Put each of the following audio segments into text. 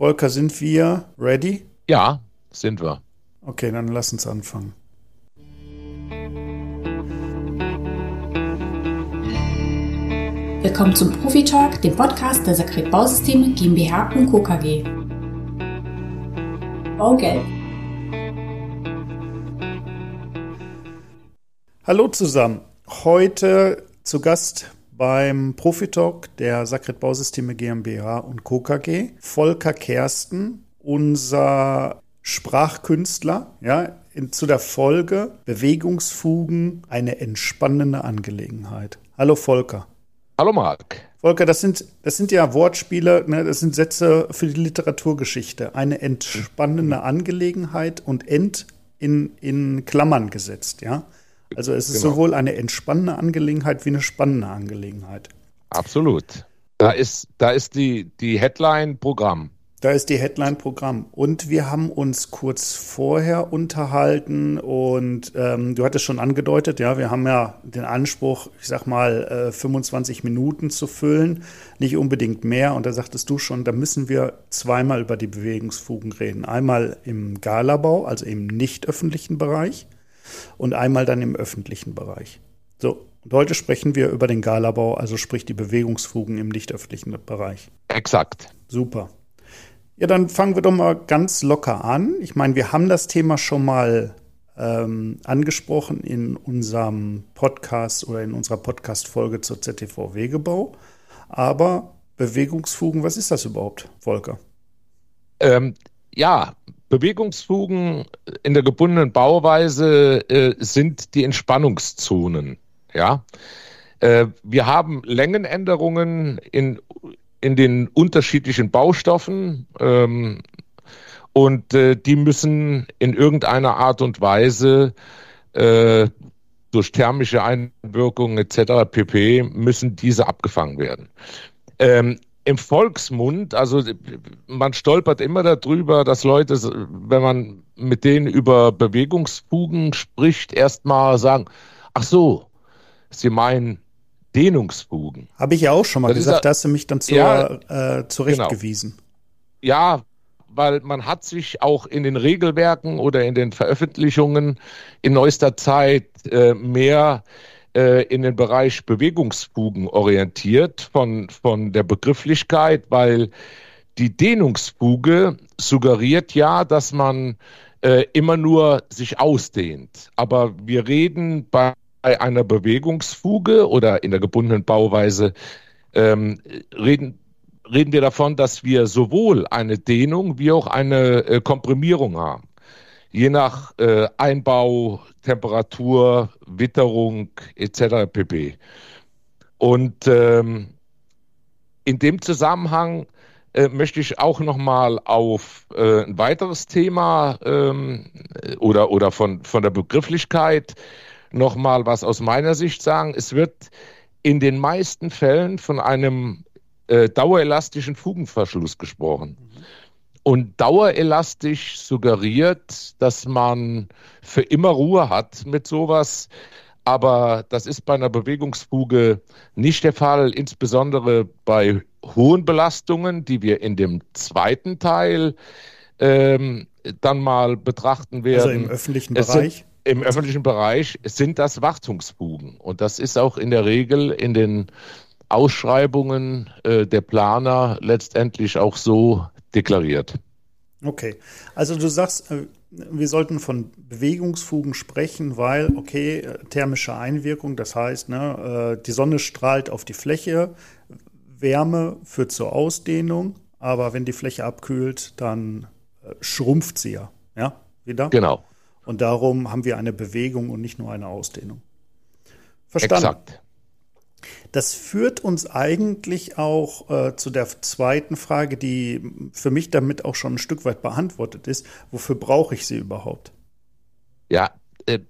Volker, sind wir ready? Ja, sind wir. Okay, dann lass uns anfangen. Willkommen zum Profi Talk, dem Podcast der Sakret Bausysteme GmbH und Co. KG. Baugelb. Hallo zusammen. Heute zu Gast beim Profitalk der Sakret Bausysteme GmbH und Co. KG. Volker Kersten, unser Sprachkünstler, ja, in, zu der Folge Bewegungsfugen, eine entspannende Angelegenheit. Hallo Volker. Hallo Marc. Volker, das sind, das sind ja Wortspiele, ne, das sind Sätze für die Literaturgeschichte. Eine entspannende Angelegenheit und ent in, in Klammern gesetzt, ja. Also es ist genau. sowohl eine entspannende Angelegenheit wie eine spannende Angelegenheit. Absolut. Da ist, da ist die, die Headline Programm. Da ist die Headline Programm. Und wir haben uns kurz vorher unterhalten und ähm, du hattest schon angedeutet, ja, wir haben ja den Anspruch, ich sag mal, äh, 25 Minuten zu füllen, nicht unbedingt mehr. Und da sagtest du schon, da müssen wir zweimal über die Bewegungsfugen reden. Einmal im Galabau, also im nicht öffentlichen Bereich und einmal dann im öffentlichen Bereich. So, und heute sprechen wir über den Galabau, also sprich die Bewegungsfugen im nicht öffentlichen Bereich. Exakt. Super. Ja, dann fangen wir doch mal ganz locker an. Ich meine, wir haben das Thema schon mal ähm, angesprochen in unserem Podcast oder in unserer Podcast-Folge zur ZTV Wegebau. Aber Bewegungsfugen, was ist das überhaupt, Volker? Ähm, ja, Bewegungsfugen in der gebundenen Bauweise äh, sind die Entspannungszonen. Ja, äh, wir haben Längenänderungen in, in den unterschiedlichen Baustoffen ähm, und äh, die müssen in irgendeiner Art und Weise äh, durch thermische Einwirkungen etc. pp. müssen diese abgefangen werden. Ähm, im Volksmund, also man stolpert immer darüber, dass Leute, wenn man mit denen über Bewegungsfugen spricht, erstmal sagen, ach so, sie meinen Dehnungsfugen. Habe ich ja auch schon mal das gesagt, da hast du mich dann zur, ja, äh, zurechtgewiesen. Genau. Ja, weil man hat sich auch in den Regelwerken oder in den Veröffentlichungen in neuester Zeit äh, mehr äh, in den Bereich Bewegungsfugen orientiert von, von der Begrifflichkeit, weil die Dehnungsfuge suggeriert ja, dass man äh, immer nur sich ausdehnt. Aber wir reden bei einer Bewegungsfuge oder in der gebundenen Bauweise ähm, reden, reden wir davon, dass wir sowohl eine Dehnung wie auch eine äh, Komprimierung haben je nach äh, Einbau, Temperatur, Witterung etc. pp. Und ähm, in dem Zusammenhang äh, möchte ich auch noch mal auf äh, ein weiteres Thema ähm, oder, oder von, von der Begrifflichkeit noch mal was aus meiner Sicht sagen. Es wird in den meisten Fällen von einem äh, dauerelastischen Fugenverschluss gesprochen. Mhm. Und dauerelastisch suggeriert, dass man für immer Ruhe hat mit sowas. Aber das ist bei einer Bewegungsfuge nicht der Fall, insbesondere bei hohen Belastungen, die wir in dem zweiten Teil ähm, dann mal betrachten werden. Also im öffentlichen Bereich? Sind, Im öffentlichen Bereich sind das Wartungsfugen. Und das ist auch in der Regel in den Ausschreibungen äh, der Planer letztendlich auch so deklariert. Okay, also du sagst, äh, wir sollten von Bewegungsfugen sprechen, weil, okay, thermische Einwirkung, das heißt, ne, äh, die Sonne strahlt auf die Fläche, Wärme führt zur Ausdehnung, aber wenn die Fläche abkühlt, dann äh, schrumpft sie ja, ja, wieder. Genau. Und darum haben wir eine Bewegung und nicht nur eine Ausdehnung. Verstanden. Exakt. Das führt uns eigentlich auch äh, zu der zweiten Frage, die für mich damit auch schon ein Stück weit beantwortet ist. Wofür brauche ich sie überhaupt? Ja, äh,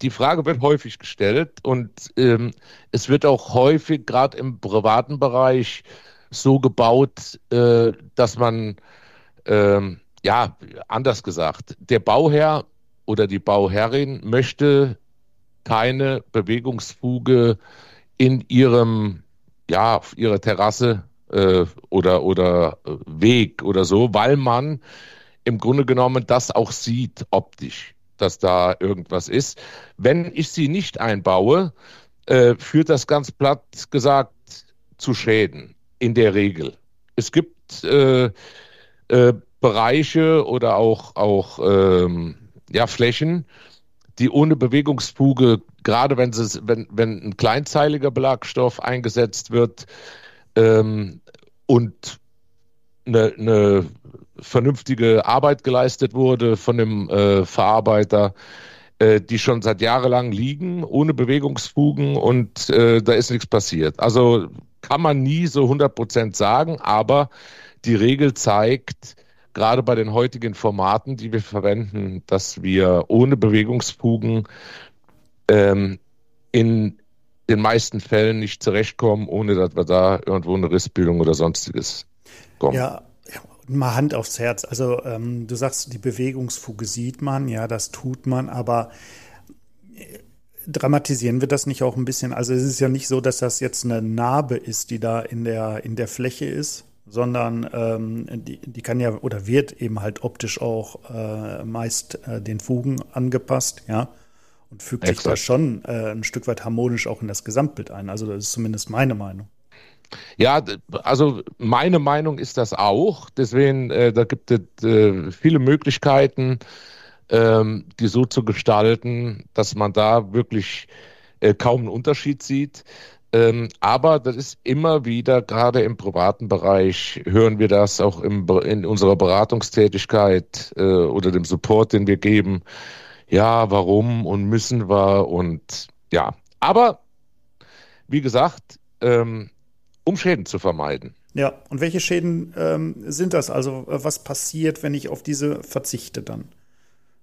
die Frage wird häufig gestellt und ähm, es wird auch häufig gerade im privaten Bereich so gebaut, äh, dass man, ähm, ja, anders gesagt, der Bauherr oder die Bauherrin möchte keine Bewegungsfuge in ihrem, ja, auf ihrer Terrasse äh, oder, oder Weg oder so, weil man im Grunde genommen das auch sieht optisch, dass da irgendwas ist. Wenn ich sie nicht einbaue, äh, führt das ganz platt gesagt zu Schäden in der Regel. Es gibt äh, äh, Bereiche oder auch, auch ähm, ja, Flächen, die ohne Bewegungsfuge, gerade wenn, sie, wenn, wenn ein kleinzeiliger Belagstoff eingesetzt wird ähm, und eine, eine vernünftige Arbeit geleistet wurde von dem äh, Verarbeiter, äh, die schon seit jahrelang liegen, ohne Bewegungsfugen und äh, da ist nichts passiert. Also kann man nie so 100 Prozent sagen, aber die Regel zeigt, gerade bei den heutigen Formaten, die wir verwenden, dass wir ohne Bewegungsfugen ähm, in den meisten Fällen nicht zurechtkommen, ohne dass wir da irgendwo eine Rissbildung oder sonstiges kommen. Ja, mal Hand aufs Herz. Also ähm, du sagst, die Bewegungsfuge sieht man, ja, das tut man, aber äh, dramatisieren wir das nicht auch ein bisschen? Also es ist ja nicht so, dass das jetzt eine Narbe ist, die da in der, in der Fläche ist, sondern ähm, die, die kann ja oder wird eben halt optisch auch äh, meist äh, den Fugen angepasst, ja. Und fügt Exakt. sich da schon äh, ein Stück weit harmonisch auch in das Gesamtbild ein. Also das ist zumindest meine Meinung. Ja, also meine Meinung ist das auch. Deswegen, äh, da gibt es äh, viele Möglichkeiten, ähm, die so zu gestalten, dass man da wirklich äh, kaum einen Unterschied sieht. Ähm, aber das ist immer wieder, gerade im privaten Bereich, hören wir das auch im, in unserer Beratungstätigkeit äh, oder dem Support, den wir geben. Ja, warum und müssen wir und ja. Aber wie gesagt, ähm, um Schäden zu vermeiden. Ja, und welche Schäden ähm, sind das? Also was passiert, wenn ich auf diese verzichte dann?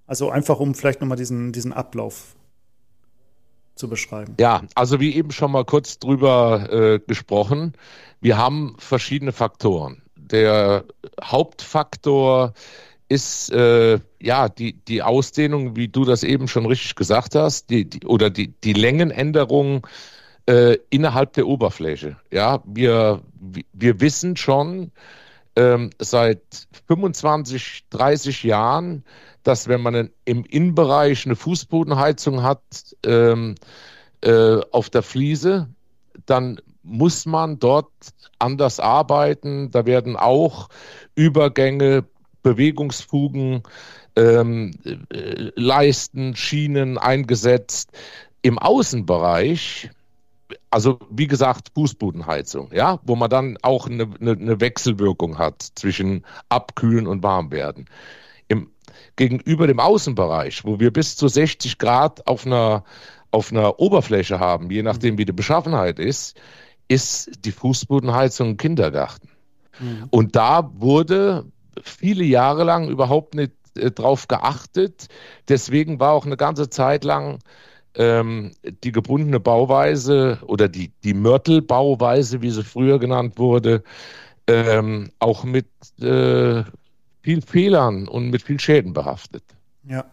Also einfach, um vielleicht nochmal diesen, diesen Ablauf zu beschreiben. Ja, also wie eben schon mal kurz drüber äh, gesprochen, wir haben verschiedene Faktoren. Der Hauptfaktor ist äh, ja die, die Ausdehnung, wie du das eben schon richtig gesagt hast, die, die, oder die, die Längenänderung äh, innerhalb der Oberfläche. Ja, wir, wir wissen schon ähm, seit 25, 30 Jahren, dass wenn man im Innenbereich eine Fußbodenheizung hat ähm, äh, auf der Fliese, dann muss man dort anders arbeiten. Da werden auch Übergänge, Bewegungsfugen, ähm, äh, Leisten, Schienen eingesetzt. Im Außenbereich, also wie gesagt, Fußbodenheizung, ja, wo man dann auch eine, eine, eine Wechselwirkung hat zwischen Abkühlen und Warmwerden gegenüber dem Außenbereich, wo wir bis zu 60 Grad auf einer, auf einer Oberfläche haben, je nachdem wie die Beschaffenheit ist, ist die Fußbodenheizung ein Kindergarten. Mhm. Und da wurde viele Jahre lang überhaupt nicht äh, drauf geachtet. Deswegen war auch eine ganze Zeit lang ähm, die gebundene Bauweise oder die, die Mörtelbauweise, wie sie früher genannt wurde, ähm, auch mit äh, viel Fehlern und mit viel Schäden behaftet. Ja.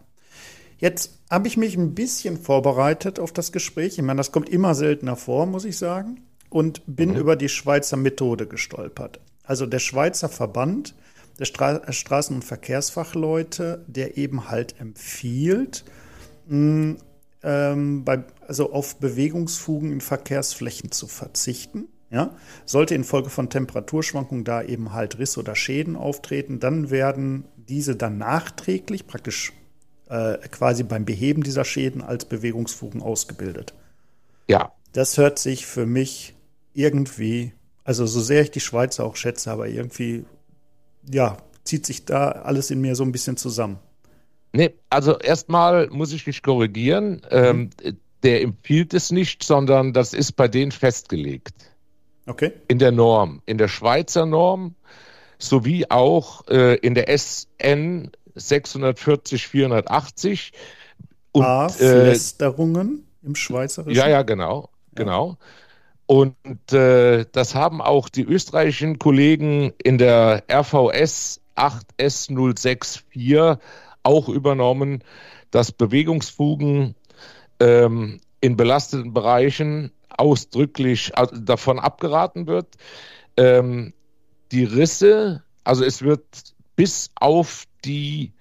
Jetzt habe ich mich ein bisschen vorbereitet auf das Gespräch. Ich meine, das kommt immer seltener vor, muss ich sagen. Und bin mhm. über die Schweizer Methode gestolpert. Also der Schweizer Verband der Stra Straßen- und Verkehrsfachleute, der eben halt empfiehlt, mh, ähm, bei, also auf Bewegungsfugen in Verkehrsflächen zu verzichten. Ja? Sollte infolge von Temperaturschwankungen da eben halt Riss oder Schäden auftreten, dann werden diese dann nachträglich praktisch äh, quasi beim Beheben dieser Schäden als Bewegungsfugen ausgebildet. Ja. Das hört sich für mich irgendwie, also so sehr ich die Schweizer auch schätze, aber irgendwie, ja, zieht sich da alles in mir so ein bisschen zusammen. Nee, also erstmal muss ich mich korrigieren. Mhm. Ähm, der empfiehlt es nicht, sondern das ist bei denen festgelegt. Okay. In der Norm, in der Schweizer Norm sowie auch äh, in der SN 640 480. Und, A, Flästerungen äh, im Schweizerischen? Ja, ja, genau. Ja. genau. Und äh, das haben auch die österreichischen Kollegen in der RVS 8S064 auch übernommen, dass Bewegungsfugen ähm, in belasteten Bereichen ausdrücklich davon abgeraten wird. ähm, die Risse, also es wird bis auf die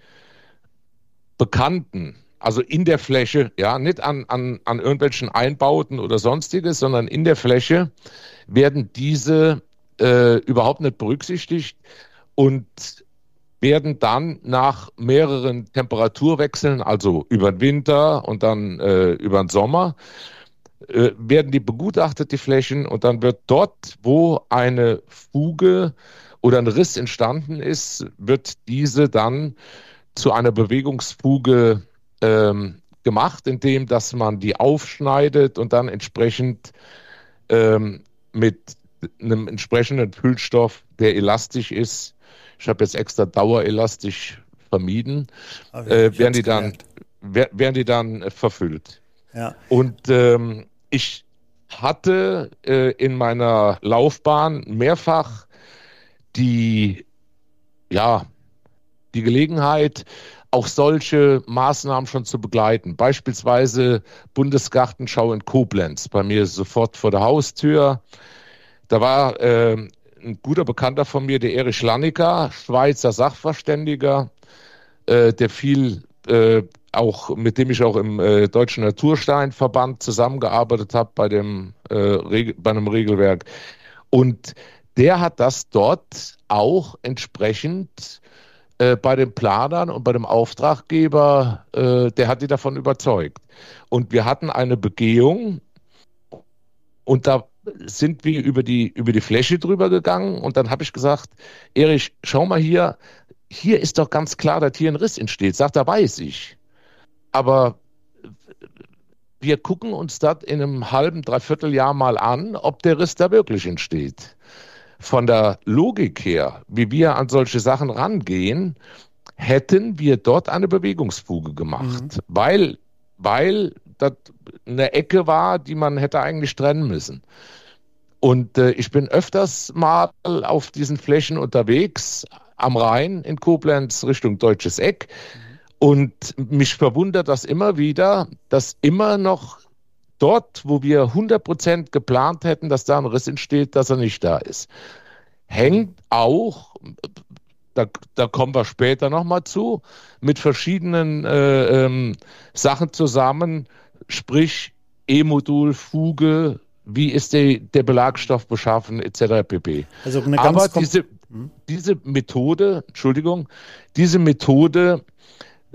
bekannten, also in der Fläche, ja, nicht an, an, an irgendwelchen Einbauten oder sonstiges, sondern in der Fläche werden diese äh, überhaupt nicht berücksichtigt und werden dann nach mehreren Temperaturwechseln, also über den Winter und dann äh, über den Sommer, äh, werden die begutachtet, die Flächen, und dann wird dort, wo eine Fuge oder ein Riss entstanden ist, wird diese dann zu einer Bewegungsfuge ähm, gemacht, indem dass man die aufschneidet und dann entsprechend ähm, mit einem entsprechenden Füllstoff, der elastisch ist, ich habe jetzt extra dauerelastisch vermieden, äh, werden, die dann, werden die dann verfüllt. Ja. Und ähm, ich hatte äh, in meiner Laufbahn mehrfach die, ja, die Gelegenheit, auch solche Maßnahmen schon zu begleiten. Beispielsweise Bundesgartenschau in Koblenz, bei mir sofort vor der Haustür. Da war äh, ein guter Bekannter von mir, der Erich Lanniker, Schweizer Sachverständiger, äh, der viel äh, auch mit dem ich auch im äh, Deutschen Natursteinverband zusammengearbeitet habe bei dem äh, bei einem Regelwerk und der hat das dort auch entsprechend äh, bei den Planern und bei dem Auftraggeber, äh, der hat die davon überzeugt. Und wir hatten eine Begehung und da sind wir über die, über die Fläche drüber gegangen und dann habe ich gesagt, Erich, schau mal hier, hier ist doch ganz klar, dass hier ein Riss entsteht. Sagt er, weiß ich. Aber wir gucken uns das in einem halben, dreiviertel Jahr mal an, ob der Riss da wirklich entsteht. Von der Logik her, wie wir an solche Sachen rangehen, hätten wir dort eine Bewegungsfuge gemacht, mhm. weil, weil das eine Ecke war, die man hätte eigentlich trennen müssen. Und äh, ich bin öfters mal auf diesen Flächen unterwegs, am Rhein in Koblenz Richtung Deutsches Eck. Und mich verwundert das immer wieder, dass immer noch dort, wo wir 100 Prozent geplant hätten, dass da ein Riss entsteht, dass er nicht da ist. Hängt auch, da, da kommen wir später nochmal zu, mit verschiedenen äh, ähm, Sachen zusammen, sprich E-Modul, Fuge, wie ist der, der Belagstoff beschaffen, etc. pp. Also eine ganz Aber diese? Diese Methode, Entschuldigung, diese Methode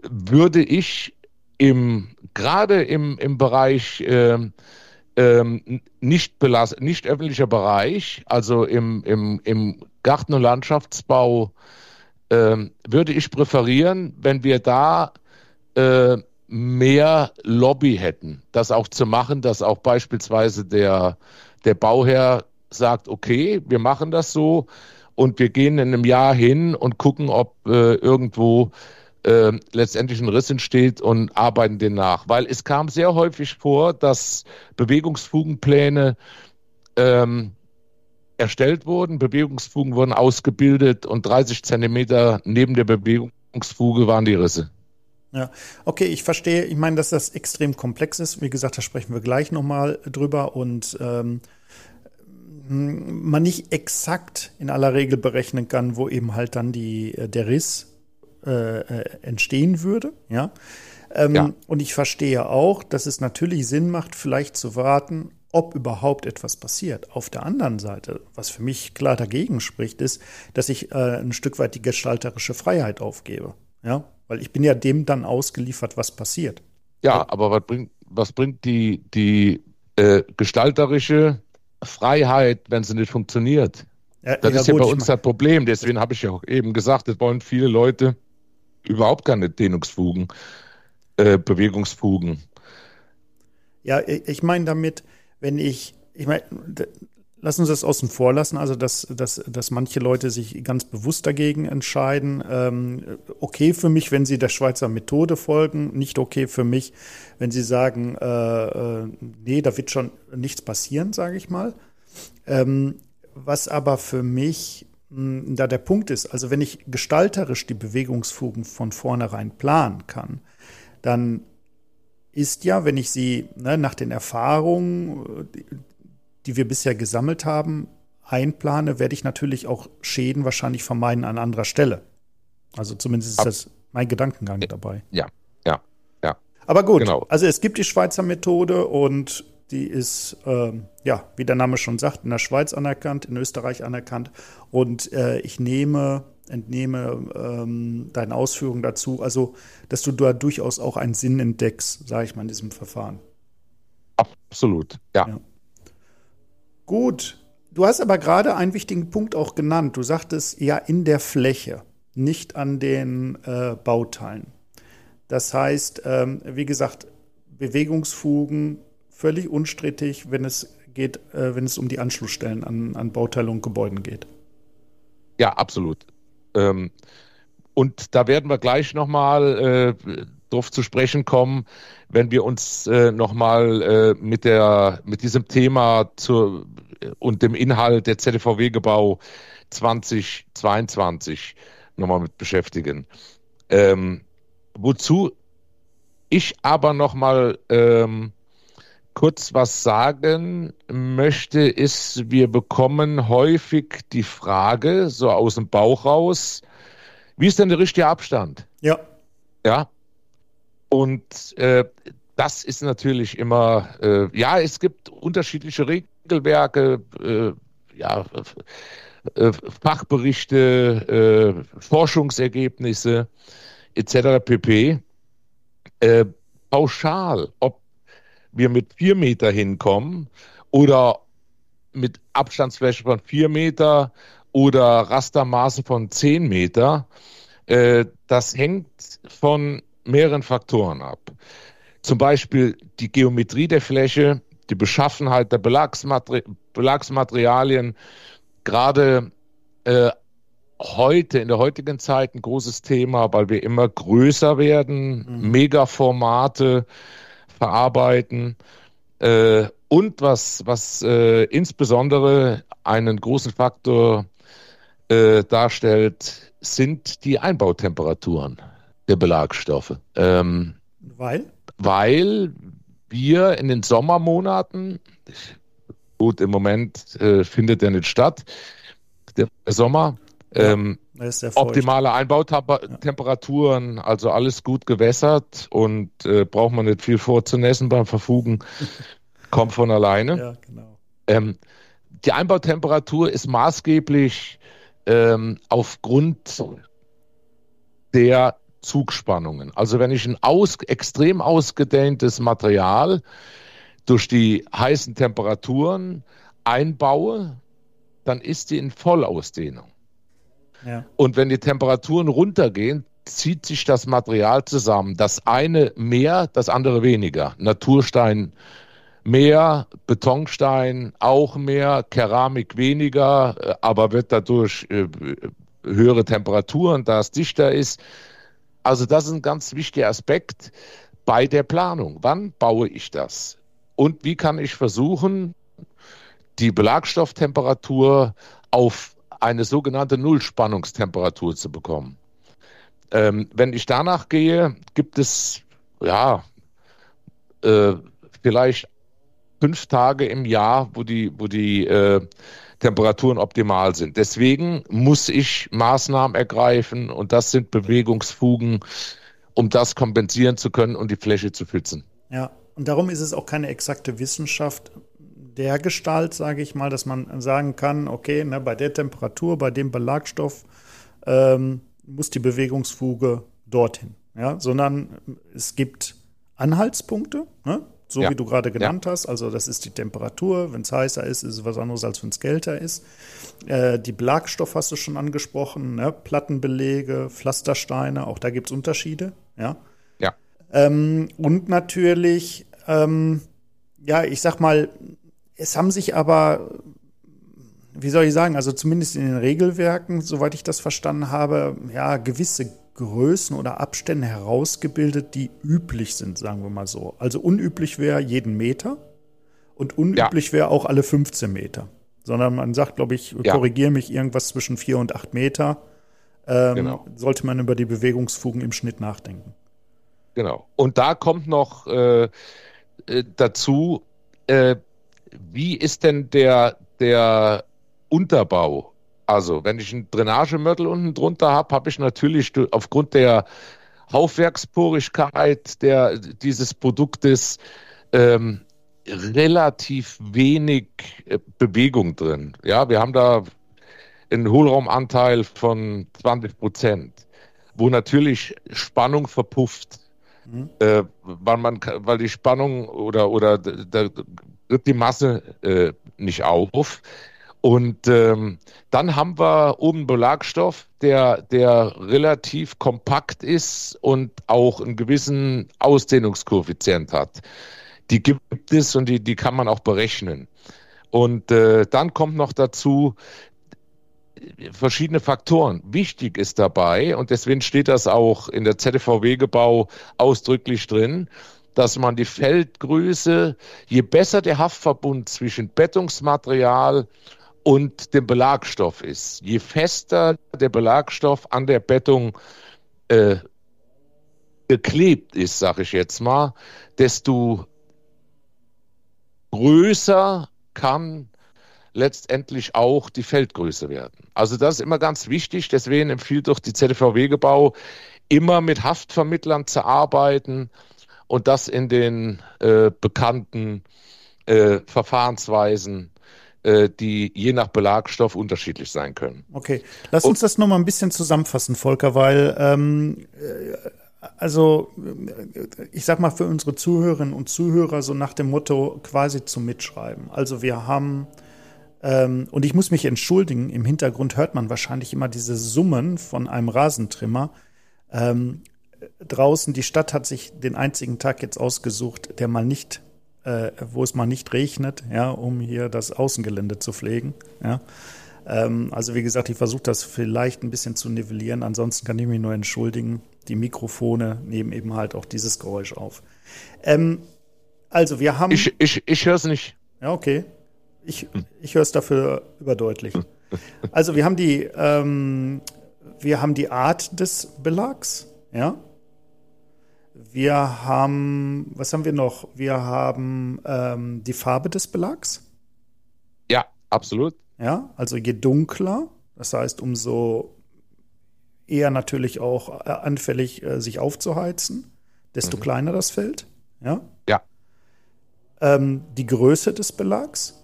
würde ich im, gerade im, im Bereich äh, ähm, nicht, belast, nicht öffentlicher Bereich, also im, im, im Garten- und Landschaftsbau, äh, würde ich präferieren, wenn wir da äh, mehr Lobby hätten, das auch zu machen, dass auch beispielsweise der, der Bauherr sagt, okay, wir machen das so und wir gehen in einem Jahr hin und gucken, ob äh, irgendwo äh, letztendlich ein Riss entsteht und arbeiten den nach. Weil es kam sehr häufig vor, dass Bewegungsfugenpläne ähm, erstellt wurden, Bewegungsfugen wurden ausgebildet und 30 Zentimeter neben der Bewegungsfuge waren die Risse. Ja, okay, ich verstehe. Ich meine, dass das extrem komplex ist. Wie gesagt, da sprechen wir gleich nochmal drüber und ähm, man nicht exakt in aller Regel berechnen kann, wo eben halt dann die, äh, der Riss äh, äh, entstehen würde. Ja? Ähm, ja. Und ich verstehe auch, dass es natürlich Sinn macht, vielleicht zu warten, ob überhaupt etwas passiert. Auf der anderen Seite, was für mich klar dagegen spricht, ist, dass ich äh, ein Stück weit die gestalterische Freiheit aufgebe. Ja, weil ich bin ja dem dann ausgeliefert, was passiert. Ja, aber was bringt, was bringt die, die äh, gestalterische Freiheit, wenn sie nicht funktioniert? Ja, das ja, ist ja bei uns das Problem. Deswegen habe ich ja auch eben gesagt, es wollen viele Leute überhaupt keine Dehnungsfugen, äh, Bewegungsfugen. Ja, ich meine damit, wenn ich, ich meine, Lass uns das außen vor lassen, also dass, dass, dass manche Leute sich ganz bewusst dagegen entscheiden. Ähm, okay für mich, wenn sie der Schweizer Methode folgen, nicht okay für mich, wenn sie sagen, äh, äh, nee, da wird schon nichts passieren, sage ich mal. Ähm, was aber für mich mh, hm, da der Punkt ist, also wenn ich gestalterisch die Bewegungsfugen von vornherein planen kann, dann ist ja, wenn ich sie ne, nach den Erfahrungen, die wir bisher gesammelt haben, einplane, werde ich natürlich auch Schäden wahrscheinlich vermeiden an anderer Stelle. Also zumindest ist das mein Gedankengang dabei. Ja, ja, ja. Aber gut, genau. also es gibt die Schweizer Methode und die ist, äh, ja, wie der Name schon sagt, in der Schweiz anerkannt, in Österreich anerkannt. Und äh, ich nehme, entnehme ähm, deine Ausführungen dazu, also, dass du da durchaus auch einen Sinn entdeckst, sage ich mal, in diesem Verfahren. Absolut, ja. ja. Gut. Du hast aber gerade einen wichtigen Punkt auch genannt. Du sagtest ja in der Fläche, nicht an den äh, Bauteilen. Das heißt, ähm, wie gesagt, Bewegungsfugen völlig unstrittig, wenn es geht, äh, wenn es um die Anschlussstellen an, an Bauteile und Gebäuden geht. Ja, absolut. Ähm, und da werden wir gleich nochmal äh, drauf zu sprechen kommen, wenn wir uns äh, nochmal äh, mit, mit diesem Thema zur, und dem Inhalt der ZVW-Gebau 2022 nochmal mit beschäftigen. Ähm, wozu ich aber nochmal ähm, kurz was sagen möchte, ist, wir bekommen häufig die Frage, so aus dem Bauch raus, wie ist denn der richtige Abstand? Ja. Ja. Und äh, das ist natürlich immer, äh, ja, es gibt unterschiedliche Regelwerke, äh, ja, äh, Fachberichte, äh, Forschungsergebnisse etc. pp. Äh, pauschal, ob wir mit vier Meter hinkommen oder mit Abstandsfläche von vier Meter oder Rastermaßen von zehn Meter, das hängt von mehreren Faktoren ab. Zum Beispiel die Geometrie der Fläche, die Beschaffenheit der Belagsmateri Belagsmaterialien, gerade äh, heute, in der heutigen Zeit ein großes Thema, weil wir immer größer werden, mhm. Megaformate verarbeiten. Äh, und was, was äh, insbesondere einen großen Faktor äh, darstellt, sind die Einbautemperaturen der Belagstoffe. Ähm, weil? Weil wir in den Sommermonaten, gut, im Moment äh, findet der nicht statt, der Sommer, ähm, optimale Einbautemperaturen, also alles gut gewässert und äh, braucht man nicht viel vorzunässen beim Verfugen, kommt von alleine. Ja, genau. Ähm, die Einbautemperatur ist maßgeblich ähm, aufgrund der Zugspannungen. Also wenn ich ein aus, extrem ausgedehntes Material durch die heißen Temperaturen einbaue, dann ist die in Vollausdehnung. Ja. Und wenn die Temperaturen runtergehen, zieht sich das Material zusammen. Das eine mehr, das andere weniger. Naturstein mehr, Betonstein auch mehr, Keramik weniger, äh, aber wird dadurch äh, höhere Temperaturen, da es dichter ist. Also das ist ein ganz wichtiger Aspekt bei der Planung. Wann baue ich das? Und wie kann ich versuchen, die Belagstofftemperatur auf eine sogenannte Nullspannungstemperatur zu bekommen? Ähm, wenn ich danach gehe, gibt es ja äh, vielleicht fünf Tage im Jahr, wo die, wo die äh, Temperaturen optimal sind. Deswegen muss ich Maßnahmen ergreifen und das sind Bewegungsfugen, um das kompensieren zu können und die Fläche zu pfützen. Ja, und darum ist es auch keine exakte Wissenschaft der Gestalt, sage ich mal, dass man sagen kann, okay, ne, bei der Temperatur, bei dem Belagstoff ähm, muss die Bewegungsfuge dorthin. Ja, sondern es gibt Anhaltspunkte, ne? So ja. wie du gerade genannt ja. hast. Also das ist die Temperatur. Wenn es heißer ist, ist es was anderes, als wenn es kälter ist. Äh, die Belagstoff hast du schon angesprochen, ne? Plattenbelege, Pflastersteine, auch da gibt es Unterschiede. Ja. ja. Ähm, und natürlich, ähm, ja, ich sag mal, es haben sich aber wie soll ich sagen, also zumindest in den Regelwerken, soweit ich das verstanden habe, ja, gewisse Größen oder Abstände herausgebildet, die üblich sind, sagen wir mal so. Also unüblich wäre jeden Meter und unüblich ja. wäre auch alle 15 Meter. Sondern man sagt, glaube ich, ja. korrigiere mich, irgendwas zwischen 4 und 8 Meter. Ähm, genau. Sollte man über die Bewegungsfugen im Schnitt nachdenken. Genau. Und da kommt noch äh, äh, dazu, äh, wie ist denn der, der Unterbau. Also, wenn ich ein Drainagemörtel unten drunter habe, habe ich natürlich aufgrund der Haufwerksporigkeit der, dieses Produktes ähm, relativ wenig äh, Bewegung drin. Ja, wir haben da einen Hohlraumanteil von 20 Prozent, wo natürlich Spannung verpufft, mhm. äh, weil man, weil die Spannung oder oder da tritt die Masse äh, nicht auf. Und ähm, dann haben wir oben Belagstoff, der, der relativ kompakt ist und auch einen gewissen Ausdehnungskoeffizient hat. Die gibt es und die, die kann man auch berechnen. Und äh, dann kommt noch dazu verschiedene Faktoren. Wichtig ist dabei, und deswegen steht das auch in der ZVW-Gebau ausdrücklich drin, dass man die Feldgröße, je besser der Haftverbund zwischen Bettungsmaterial und dem Belagstoff ist. Je fester der Belagstoff an der Bettung äh, geklebt ist, sage ich jetzt mal, desto größer kann letztendlich auch die Feldgröße werden. Also das ist immer ganz wichtig. Deswegen empfiehlt doch die ZVW-Gebau immer mit Haftvermittlern zu arbeiten und das in den äh, bekannten äh, Verfahrensweisen die je nach Belagstoff unterschiedlich sein können. Okay, lass uns das nochmal ein bisschen zusammenfassen, Volker, weil ähm, äh, also äh, ich sag mal für unsere Zuhörerinnen und Zuhörer so nach dem Motto quasi zum Mitschreiben. Also wir haben ähm, und ich muss mich entschuldigen, im Hintergrund hört man wahrscheinlich immer diese Summen von einem Rasentrimmer. Ähm, draußen, die Stadt hat sich den einzigen Tag jetzt ausgesucht, der mal nicht äh, wo es mal nicht regnet, ja, um hier das Außengelände zu pflegen. Ja. Ähm, also wie gesagt, ich versuche das vielleicht ein bisschen zu nivellieren. Ansonsten kann ich mich nur entschuldigen. Die Mikrofone nehmen eben halt auch dieses Geräusch auf. Ähm, also wir haben. Ich, ich, ich höre es nicht. Ja, okay. Ich, ich höre es dafür überdeutlich. Also wir haben die, ähm, wir haben die Art des Belags, ja. Wir haben, was haben wir noch? Wir haben ähm, die Farbe des Belags. Ja, absolut. Ja, also je dunkler, das heißt, umso eher natürlich auch äh, anfällig, äh, sich aufzuheizen, desto mhm. kleiner das Feld. Ja. Ja. Ähm, die Größe des Belags.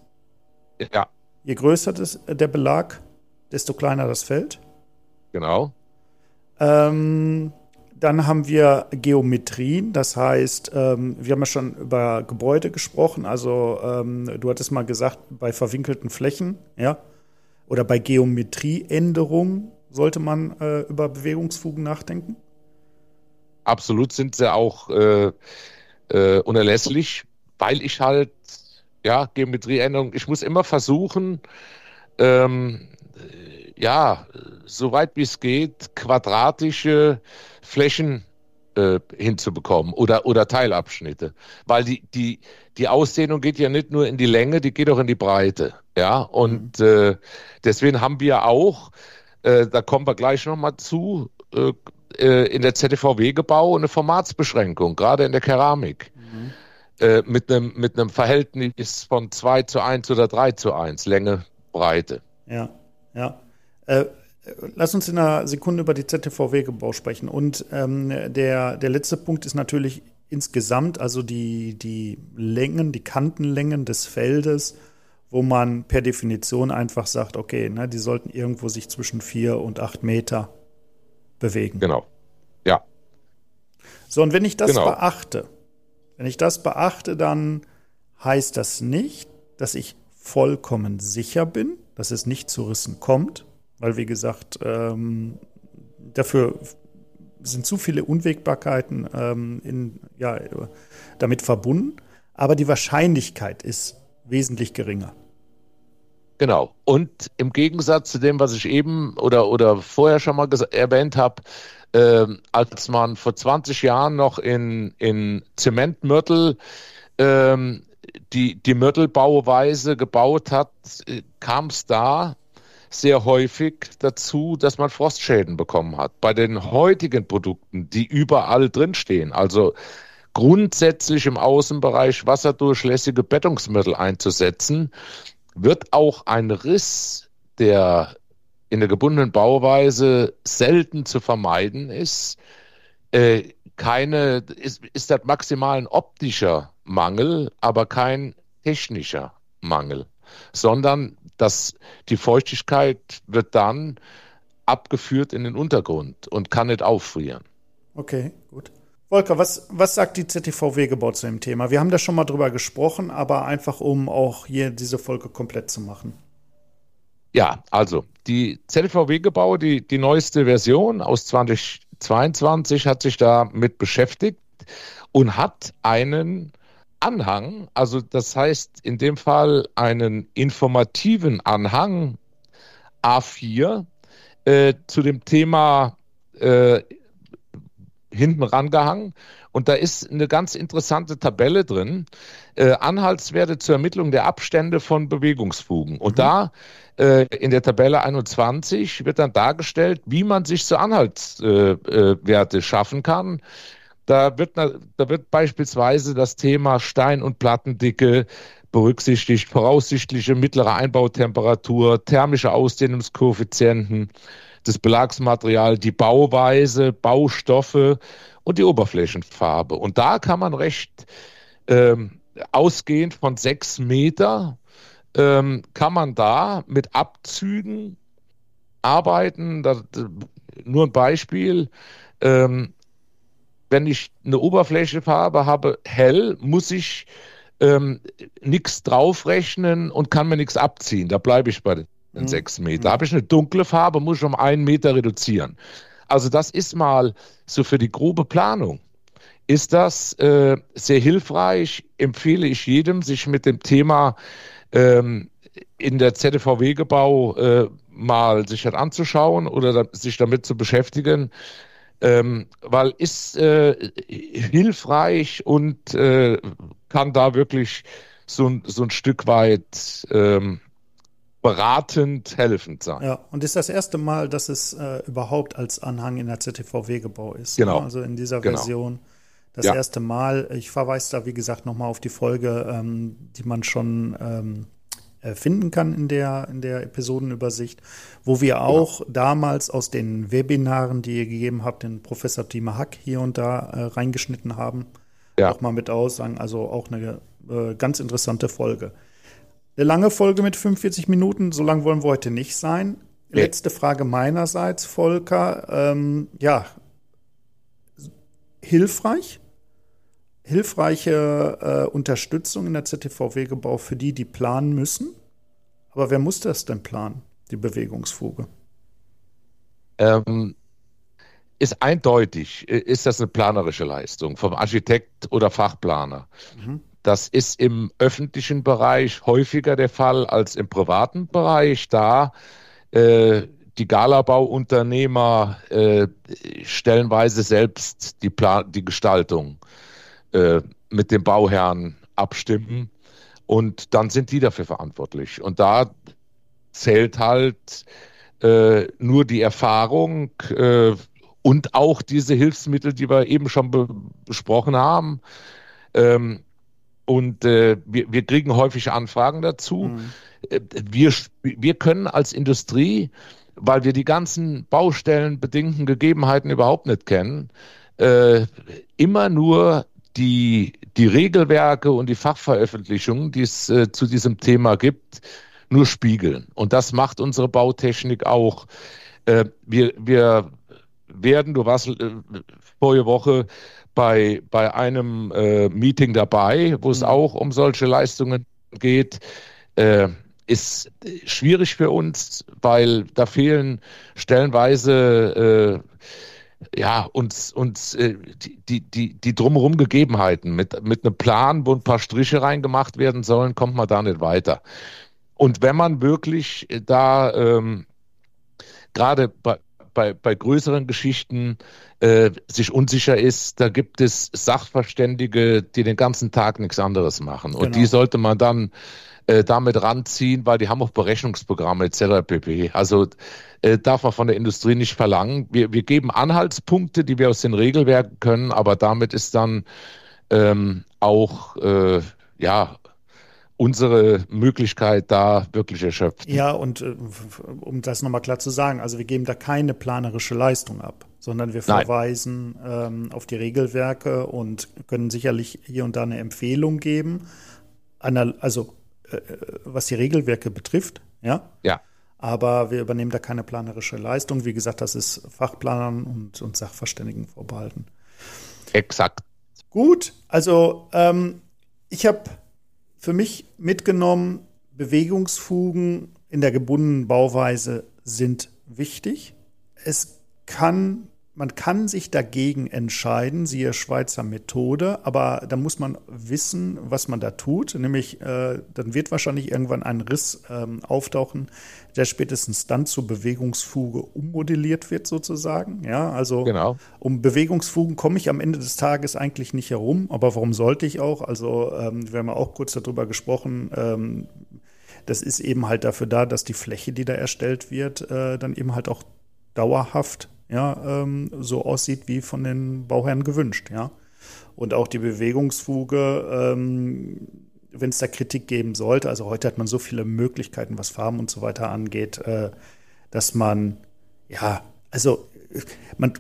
Ja. Je größer das, der Belag, desto kleiner das Feld. Genau. Ähm, dann haben wir Geometrien, das heißt, ähm, wir haben ja schon über Gebäude gesprochen. Also ähm, du hattest mal gesagt, bei verwinkelten Flächen, ja, oder bei Geometrieänderungen sollte man äh, über Bewegungsfugen nachdenken. Absolut sind sie auch äh, äh, unerlässlich, weil ich halt ja Geometrieänderungen. Ich muss immer versuchen, ähm, ja, soweit wie es geht, quadratische Flächen äh, hinzubekommen oder, oder Teilabschnitte. Weil die, die, die Ausdehnung geht ja nicht nur in die Länge, die geht auch in die Breite. Ja, und mhm. äh, deswegen haben wir auch, äh, da kommen wir gleich nochmal zu, äh, äh in der ZTVW-Gebau eine Formatsbeschränkung, gerade in der Keramik. Mhm. Äh, mit einem mit einem Verhältnis von 2 zu 1 oder 3 zu 1, Länge, Breite. Ja, ja. Äh, lass uns in einer Sekunde über die ZTVW-Gebau sprechen. Und ähm, der, der letzte Punkt ist natürlich insgesamt, also die, die Längen, die Kantenlängen des Feldes, wo man per Definition einfach sagt, okay, ne, die sollten irgendwo sich zwischen vier und acht Meter bewegen. Genau. Ja. So, und wenn ich das genau. beachte, wenn ich das beachte, dann heißt das nicht, dass ich vollkommen sicher bin, dass es nicht zu Rissen kommt, weil, wie gesagt, ähm, dafür sind zu viele Unwägbarkeiten ähm, in, ja, damit verbunden. Aber die Wahrscheinlichkeit ist wesentlich geringer. Genau. Und im Gegensatz zu dem, was ich eben oder, oder vorher schon mal erwähnt habe, äh, als man vor 20 Jahren noch in, in Zementmörtel ähm, die, die Mörtelbauweise gebaut hat, äh, kam es da sehr häufig dazu, dass man Frostschäden bekommen hat. Bei den heutigen Produkten, die überall drinstehen, also grundsätzlich im Außenbereich wasserdurchlässige Bettungsmittel einzusetzen, wird auch ein Riss der in der gebundenen Bauweise selten zu vermeiden ist. Äh, keine, ist, ist das maximal ein optischer Mangel, aber kein technischer Mangel, sondern dass die Feuchtigkeit wird dann abgeführt in den Untergrund und kann nicht auffrieren. Okay, gut. Volker, was, was sagt die ZTVW gebaut zu dem Thema? Wir haben da schon mal drüber gesprochen, aber einfach um auch hier diese Folge komplett zu machen. Ja, also die ZVW Gebau, die, die neueste Version aus 2022 hat sich damit beschäftigt und hat einen Anhang, also das heißt in dem Fall einen informativen Anhang A4 äh, zu dem Thema äh, hinten rangehangen. Und da ist eine ganz interessante Tabelle drin, äh, Anhaltswerte zur Ermittlung der Abstände von Bewegungsfugen. Und mhm. da äh, in der Tabelle 21 wird dann dargestellt, wie man sich so Anhaltswerte äh, schaffen kann. Da wird, da wird beispielsweise das Thema Stein- und Plattendicke berücksichtigt, voraussichtliche mittlere Einbautemperatur, thermische Ausdehnungskoeffizienten, das Belagsmaterial, die Bauweise, Baustoffe und die Oberflächenfarbe. Und da kann man recht ähm, ausgehend von sechs Meter ähm, kann man da mit Abzügen arbeiten. Das, nur ein Beispiel. Ähm, wenn ich eine Oberflächenfarbe habe, hell, muss ich ähm, nichts draufrechnen und kann mir nichts abziehen. Da bleibe ich bei den mhm. sechs Meter. Mhm. Habe ich eine dunkle Farbe, muss ich um einen Meter reduzieren. Also das ist mal so für die grobe Planung. Ist das äh, sehr hilfreich? Empfehle ich jedem, sich mit dem Thema ähm, in der ZVW-Gebau äh, mal sich halt anzuschauen oder da, sich damit zu beschäftigen, ähm, weil ist äh, hilfreich und äh, kann da wirklich so, so ein Stück weit ähm, beratend, helfend sein. Ja, und ist das erste Mal, dass es äh, überhaupt als Anhang in der ZTVW-Gebau ist. Genau. Ne? Also in dieser genau. Version das ja. erste Mal. Ich verweise da, wie gesagt, nochmal auf die Folge, ähm, die man schon ähm, äh, finden kann in der, in der Episodenübersicht, wo wir auch ja. damals aus den Webinaren, die ihr gegeben habt, den Professor Dima Hack hier und da äh, reingeschnitten haben, ja. auch mal mit aussagen. Also auch eine äh, ganz interessante Folge. Eine lange Folge mit 45 Minuten, so lang wollen wir heute nicht sein. Nee. Letzte Frage meinerseits, Volker. Ähm, ja, hilfreich? Hilfreiche äh, Unterstützung in der ZTVW-Gebau für die, die planen müssen. Aber wer muss das denn planen, die Bewegungsfuge? Ähm, ist eindeutig, ist das eine planerische Leistung vom Architekt oder Fachplaner. Mhm. Das ist im öffentlichen Bereich häufiger der Fall als im privaten Bereich, da äh, die Galabauunternehmer äh, stellenweise selbst die, Plan die Gestaltung äh, mit dem Bauherrn abstimmen und dann sind die dafür verantwortlich. Und da zählt halt äh, nur die Erfahrung äh, und auch diese Hilfsmittel, die wir eben schon be besprochen haben. Ähm, und äh, wir, wir kriegen häufig Anfragen dazu. Mhm. Äh, wir, wir können als Industrie, weil wir die ganzen baustellenbedingten Gegebenheiten überhaupt nicht kennen, äh, immer nur die, die Regelwerke und die Fachveröffentlichungen, die es äh, zu diesem Thema gibt, nur spiegeln. Und das macht unsere Bautechnik auch. Äh, wir, wir werden, du warst äh, vorige Woche bei, bei einem äh, Meeting dabei, wo es mhm. auch um solche Leistungen geht, äh, ist schwierig für uns, weil da fehlen stellenweise äh, ja, uns, uns äh, die, die, die drumherum Gegebenheiten. Mit, mit einem Plan, wo ein paar Striche reingemacht werden sollen, kommt man da nicht weiter. Und wenn man wirklich da ähm, gerade bei, bei, bei größeren Geschichten äh, sich unsicher ist, da gibt es Sachverständige, die den ganzen Tag nichts anderes machen. Und die genau. sollte man dann äh, damit ranziehen, weil die haben auch Berechnungsprogramme etc. pp. Also äh, darf man von der Industrie nicht verlangen. Wir, wir geben Anhaltspunkte, die wir aus den Regelwerken können, aber damit ist dann ähm, auch äh, ja unsere Möglichkeit da wirklich erschöpft. Ja, und äh, um das nochmal klar zu sagen, also wir geben da keine planerische Leistung ab, sondern wir verweisen ähm, auf die Regelwerke und können sicherlich hier und da eine Empfehlung geben, also was die Regelwerke betrifft, ja. Ja. Aber wir übernehmen da keine planerische Leistung. Wie gesagt, das ist Fachplanern und, und Sachverständigen vorbehalten. Exakt. Gut, also ähm, ich habe für mich mitgenommen, Bewegungsfugen in der gebundenen Bauweise sind wichtig. Es kann man kann sich dagegen entscheiden, siehe Schweizer Methode, aber da muss man wissen, was man da tut. Nämlich, äh, dann wird wahrscheinlich irgendwann ein Riss ähm, auftauchen, der spätestens dann zur Bewegungsfuge ummodelliert wird, sozusagen. Ja, also genau. um Bewegungsfugen komme ich am Ende des Tages eigentlich nicht herum, aber warum sollte ich auch? Also, ähm, wir haben ja auch kurz darüber gesprochen. Ähm, das ist eben halt dafür da, dass die Fläche, die da erstellt wird, äh, dann eben halt auch dauerhaft ja, ähm, so aussieht wie von den Bauherren gewünscht, ja. Und auch die Bewegungsfuge, ähm, wenn es da Kritik geben sollte, also heute hat man so viele Möglichkeiten, was Farben und so weiter angeht, äh, dass man, ja, also man,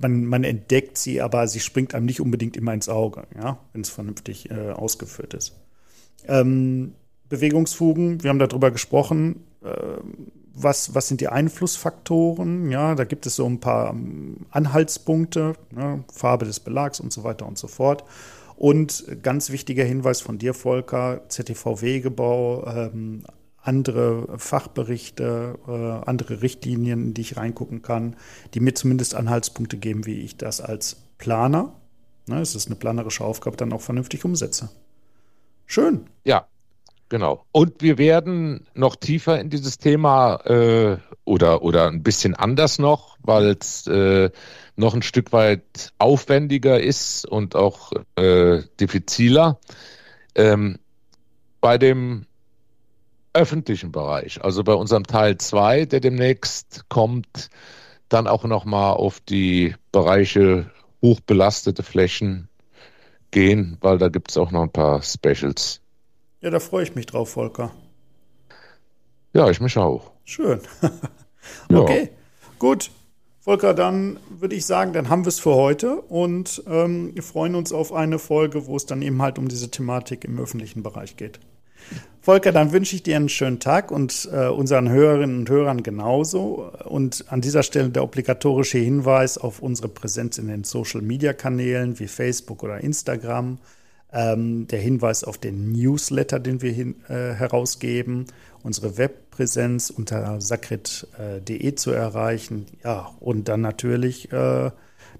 man, man entdeckt sie, aber sie springt einem nicht unbedingt immer ins Auge, ja, wenn es vernünftig äh, ausgeführt ist. Ähm, Bewegungsfugen, wir haben darüber gesprochen, äh, was, was sind die Einflussfaktoren? Ja, da gibt es so ein paar ähm, Anhaltspunkte, ne, Farbe des Belags und so weiter und so fort. Und ganz wichtiger Hinweis von dir, Volker, ZTV-Wegebau, ähm, andere Fachberichte, äh, andere Richtlinien, in die ich reingucken kann, die mir zumindest Anhaltspunkte geben, wie ich das als Planer, ne, es ist eine planerische Aufgabe, dann auch vernünftig umsetze. Schön. Ja, Genau. Und wir werden noch tiefer in dieses Thema äh, oder, oder ein bisschen anders noch, weil es äh, noch ein Stück weit aufwendiger ist und auch äh, diffiziler. Ähm, bei dem öffentlichen Bereich, also bei unserem Teil 2, der demnächst kommt, dann auch nochmal auf die Bereiche hochbelastete Flächen gehen, weil da gibt es auch noch ein paar Specials. Ja, da freue ich mich drauf, Volker. Ja, ich mich auch. Schön. okay, ja. gut. Volker, dann würde ich sagen, dann haben wir es für heute und ähm, wir freuen uns auf eine Folge, wo es dann eben halt um diese Thematik im öffentlichen Bereich geht. Volker, dann wünsche ich dir einen schönen Tag und äh, unseren Hörerinnen und Hörern genauso. Und an dieser Stelle der obligatorische Hinweis auf unsere Präsenz in den Social-Media-Kanälen wie Facebook oder Instagram. Ähm, der Hinweis auf den Newsletter, den wir hin, äh, herausgeben, unsere Webpräsenz unter sakrit.de zu erreichen. Ja, und dann natürlich äh,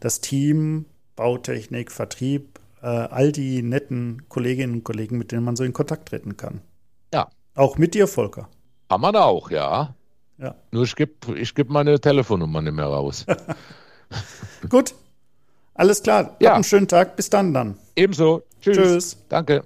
das Team, Bautechnik, Vertrieb, äh, all die netten Kolleginnen und Kollegen, mit denen man so in Kontakt treten kann. Ja. Auch mit dir, Volker. Kann man auch, ja. Ja. Nur ich gebe ich geb meine Telefonnummer nicht mehr raus. Gut. Alles klar. Ja. Hab einen schönen Tag. Bis dann dann. Ebenso. Tschüss. Tschüss. Danke.